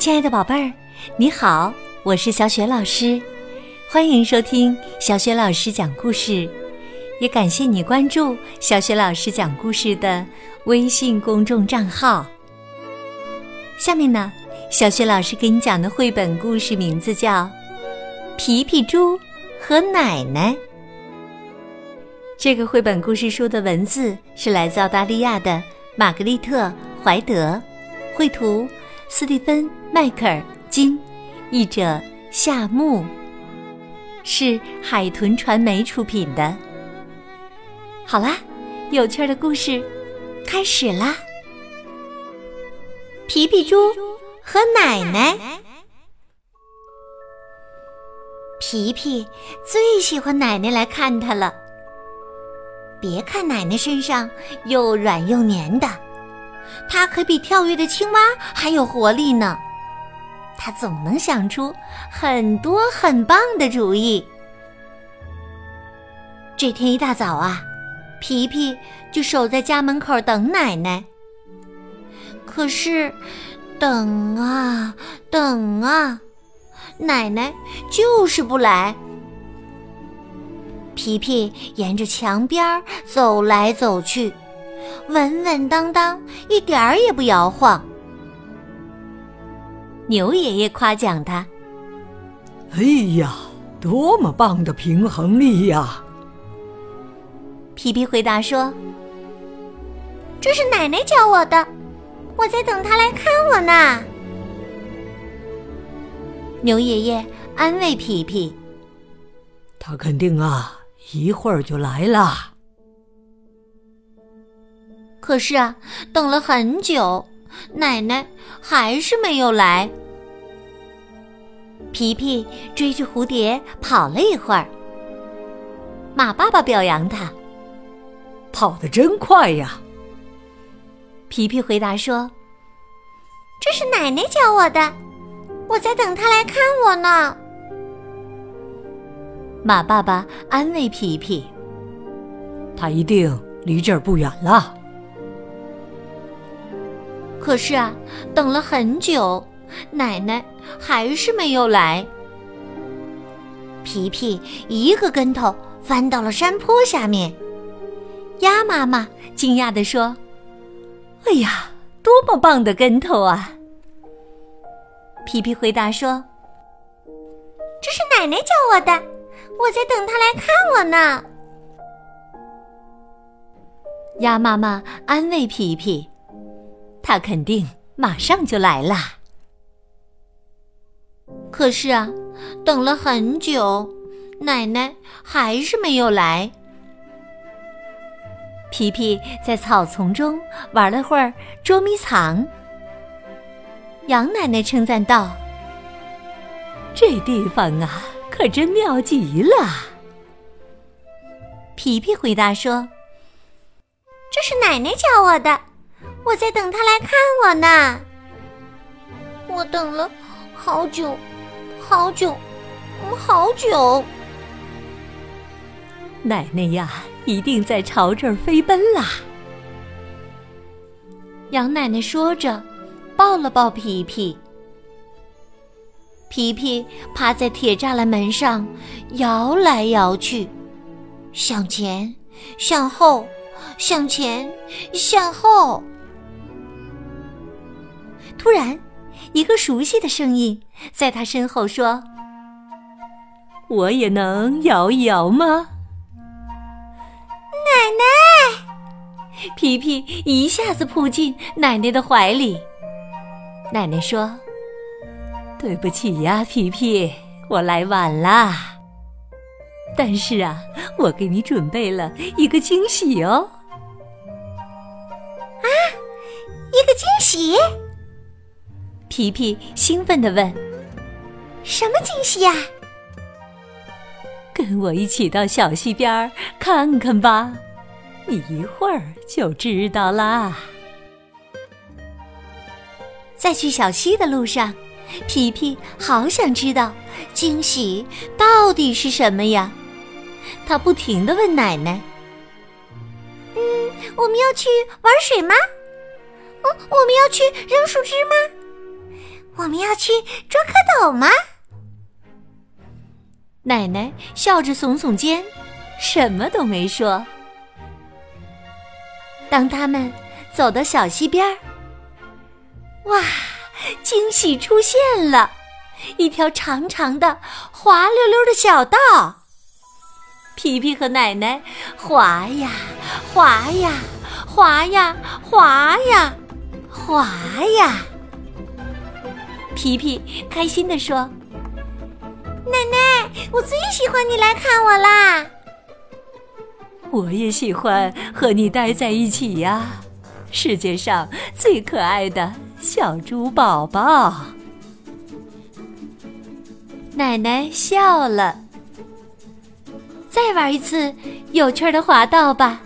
亲爱的宝贝儿，你好，我是小雪老师，欢迎收听小雪老师讲故事，也感谢你关注小雪老师讲故事的微信公众账号。下面呢，小雪老师给你讲的绘本故事名字叫《皮皮猪和奶奶》。这个绘本故事书的文字是来自澳大利亚的玛格丽特·怀德，绘图。斯蒂芬·迈克尔金，译者夏木，是海豚传媒出品的。好啦，有趣的故事开始啦！皮皮猪和奶奶，皮皮最喜欢奶奶来看他了。别看奶奶身上又软又黏的。它可比跳跃的青蛙还有活力呢，他总能想出很多很棒的主意。这天一大早啊，皮皮就守在家门口等奶奶。可是，等啊等啊，奶奶就是不来。皮皮沿着墙边走来走去。稳稳当当，一点儿也不摇晃。牛爷爷夸奖他：“哎呀，多么棒的平衡力呀！”皮皮回答说：“这是奶奶教我的，我在等她来看我呢。”牛爷爷安慰皮皮：“他肯定啊，一会儿就来了。”可是啊，等了很久，奶奶还是没有来。皮皮追着蝴蝶跑了一会儿，马爸爸表扬他：“跑得真快呀！”皮皮回答说：“这是奶奶教我的，我在等她来看我呢。”马爸爸安慰皮皮：“他一定离这儿不远了。”可是啊，等了很久，奶奶还是没有来。皮皮一个跟头翻到了山坡下面。鸭妈妈惊讶地说：“哎呀，多么棒的跟头啊！”皮皮回答说：“这是奶奶教我的，我在等她来看我呢。”鸭妈妈安慰皮皮。他肯定马上就来了。可是啊，等了很久，奶奶还是没有来。皮皮在草丛中玩了会儿捉迷藏。杨奶奶称赞道：“这地方啊，可真妙极了。”皮皮回答说：“这是奶奶教我的。”我在等他来看我呢。我等了好久，好久，好久。奶奶呀，一定在朝这儿飞奔啦！杨奶奶说着，抱了抱皮皮。皮皮趴在铁栅栏门上，摇来摇去，向前，向后，向前，向后。突然，一个熟悉的声音在他身后说：“我也能摇一摇吗？”奶奶，皮皮一下子扑进奶奶的怀里。奶奶说：“对不起呀，皮皮，我来晚啦。但是啊，我给你准备了一个惊喜哦。”啊，一个惊喜！皮皮兴奋地问：“什么惊喜呀？”跟我一起到小溪边看看吧，你一会儿就知道啦。在去小溪的路上，皮皮好想知道惊喜到底是什么呀？他不停的问奶奶：“嗯，我们要去玩水吗？哦，我们要去扔树枝吗？”我们要去捉蝌蚪吗？奶奶笑着耸耸肩，什么都没说。当他们走到小溪边儿，哇，惊喜出现了！一条长长的、滑溜溜的小道。皮皮和奶奶滑呀滑呀滑呀滑呀滑呀。皮皮开心地说：“奶奶，我最喜欢你来看我啦！我也喜欢和你待在一起呀，世界上最可爱的小猪宝宝。”奶奶笑了。再玩一次有趣的滑道吧，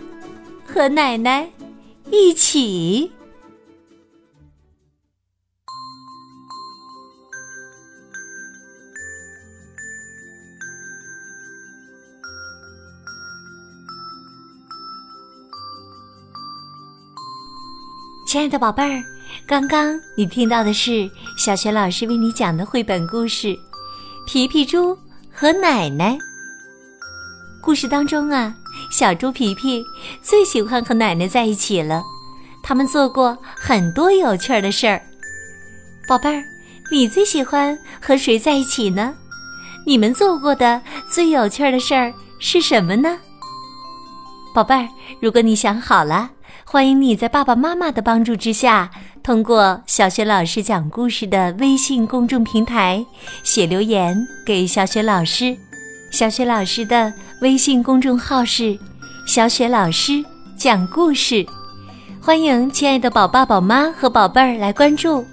和奶奶一起。亲爱的宝贝儿，刚刚你听到的是小雪老师为你讲的绘本故事《皮皮猪和奶奶》。故事当中啊，小猪皮皮最喜欢和奶奶在一起了，他们做过很多有趣的事儿。宝贝儿，你最喜欢和谁在一起呢？你们做过的最有趣的事儿是什么呢？宝贝儿，如果你想好了。欢迎你在爸爸妈妈的帮助之下，通过小雪老师讲故事的微信公众平台写留言给小雪老师。小雪老师的微信公众号是“小雪老师讲故事”，欢迎亲爱的宝爸宝妈和宝贝儿来关注。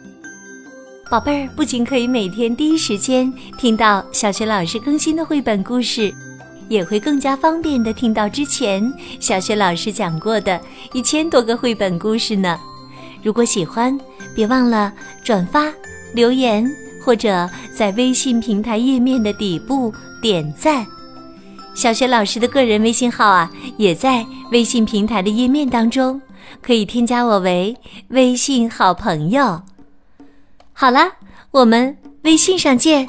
宝贝儿不仅可以每天第一时间听到小雪老师更新的绘本故事。也会更加方便的听到之前小学老师讲过的一千多个绘本故事呢。如果喜欢，别忘了转发、留言或者在微信平台页面的底部点赞。小学老师的个人微信号啊，也在微信平台的页面当中，可以添加我为微信好朋友。好了，我们微信上见。